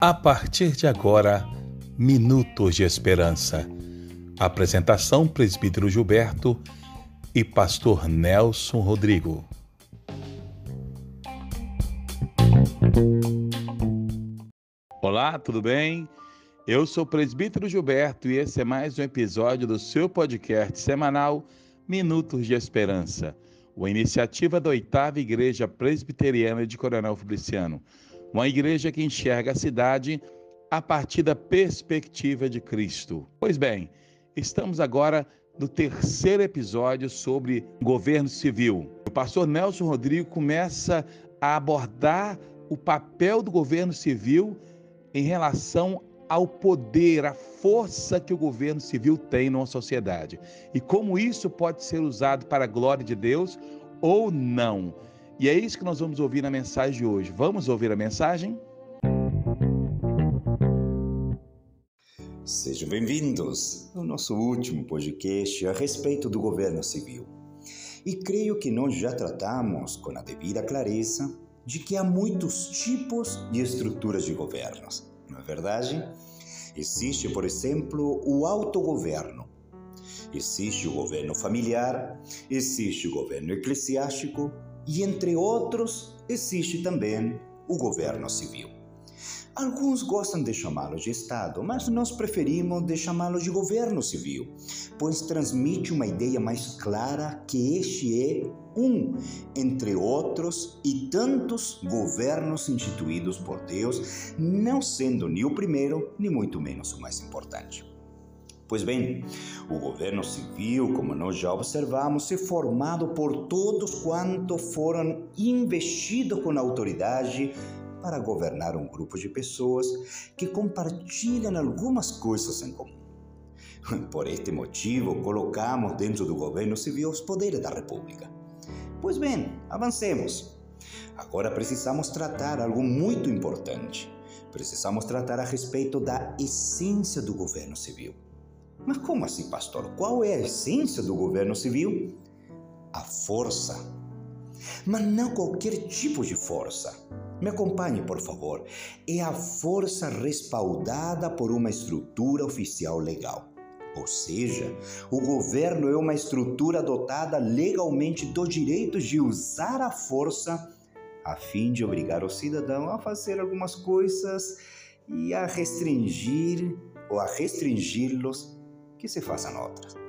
A partir de agora, Minutos de Esperança. Apresentação: Presbítero Gilberto e Pastor Nelson Rodrigo. Olá, tudo bem? Eu sou o Presbítero Gilberto e esse é mais um episódio do seu podcast semanal Minutos de Esperança, uma iniciativa da oitava Igreja Presbiteriana de Coronel Fabriciano uma igreja que enxerga a cidade a partir da perspectiva de Cristo. Pois bem, estamos agora no terceiro episódio sobre governo civil. O pastor Nelson Rodrigo começa a abordar o papel do governo civil em relação ao poder, à força que o governo civil tem numa sociedade e como isso pode ser usado para a glória de Deus ou não. E é isso que nós vamos ouvir na mensagem de hoje. Vamos ouvir a mensagem? Sejam bem-vindos ao nosso último podcast a respeito do governo civil. E creio que nós já tratamos com a devida clareza de que há muitos tipos de estruturas de governos, não é verdade? Existe, por exemplo, o autogoverno. Existe o governo familiar, existe o governo eclesiástico, e, entre outros, existe também o governo civil. Alguns gostam de chamá-lo de Estado, mas nós preferimos de chamá-lo de governo civil, pois transmite uma ideia mais clara que este é um entre outros e tantos governos instituídos por Deus, não sendo nem o primeiro, nem muito menos o mais importante. Pois bem, o governo civil, como nós já observamos, é formado por todos quantos foram investidos com autoridade para governar um grupo de pessoas que compartilham algumas coisas em comum. Por este motivo, colocamos dentro do governo civil os poderes da República. Pois bem, avancemos. Agora precisamos tratar algo muito importante. Precisamos tratar a respeito da essência do governo civil. Mas como assim, pastor? Qual é a essência do governo civil? A força. Mas não qualquer tipo de força. Me acompanhe, por favor. É a força respaldada por uma estrutura oficial legal. Ou seja, o governo é uma estrutura dotada legalmente do direito de usar a força a fim de obrigar o cidadão a fazer algumas coisas e a restringir ou a restringi-los que se façam outras.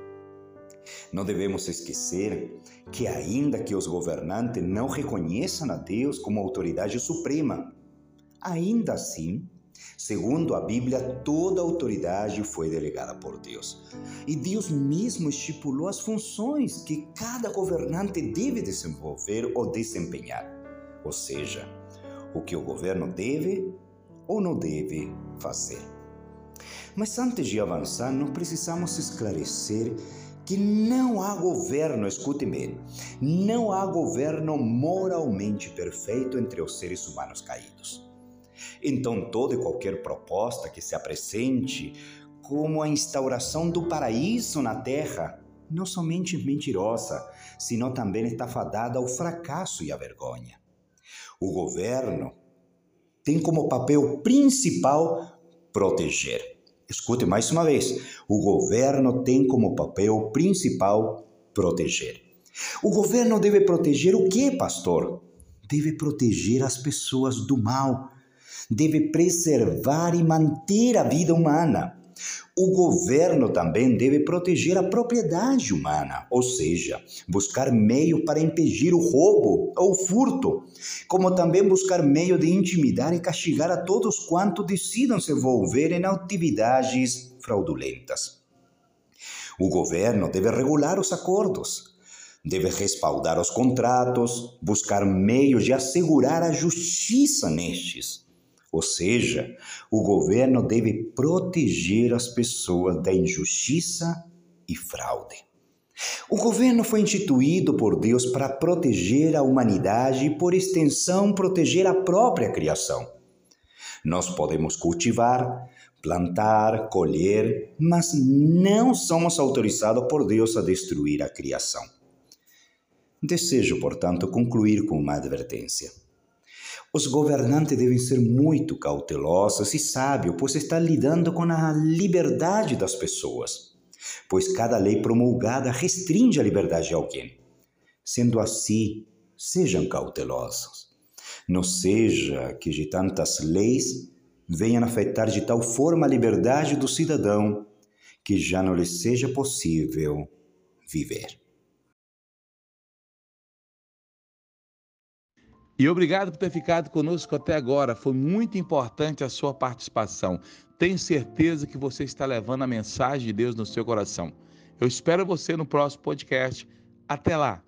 Não devemos esquecer que, ainda que os governantes não reconheçam a Deus como autoridade suprema, ainda assim, segundo a Bíblia, toda autoridade foi delegada por Deus. E Deus mesmo estipulou as funções que cada governante deve desenvolver ou desempenhar. Ou seja, o que o governo deve ou não deve fazer. Mas antes de avançar, nós precisamos esclarecer que não há governo, escute bem, não há governo moralmente perfeito entre os seres humanos caídos. Então, toda e qualquer proposta que se apresente como a instauração do paraíso na terra, não somente mentirosa, sino também está fadada ao fracasso e à vergonha. O governo tem como papel principal proteger Escute mais uma vez: o governo tem como papel principal proteger. O governo deve proteger o que, pastor? Deve proteger as pessoas do mal, deve preservar e manter a vida humana. O governo também deve proteger a propriedade humana, ou seja, buscar meio para impedir o roubo ou furto, como também buscar meio de intimidar e castigar a todos quanto decidam se envolver em atividades fraudulentas. O governo deve regular os acordos, deve respaldar os contratos, buscar meios de assegurar a justiça nestes ou seja, o governo deve proteger as pessoas da injustiça e fraude. O governo foi instituído por Deus para proteger a humanidade e, por extensão, proteger a própria criação. Nós podemos cultivar, plantar, colher, mas não somos autorizados por Deus a destruir a criação. Desejo, portanto, concluir com uma advertência. Os governantes devem ser muito cautelosos e sábios, pois estão lidando com a liberdade das pessoas, pois cada lei promulgada restringe a liberdade de alguém. Sendo assim, sejam cautelosos. Não seja que de tantas leis venham afetar de tal forma a liberdade do cidadão que já não lhe seja possível viver. E obrigado por ter ficado conosco até agora. Foi muito importante a sua participação. Tenho certeza que você está levando a mensagem de Deus no seu coração. Eu espero você no próximo podcast. Até lá!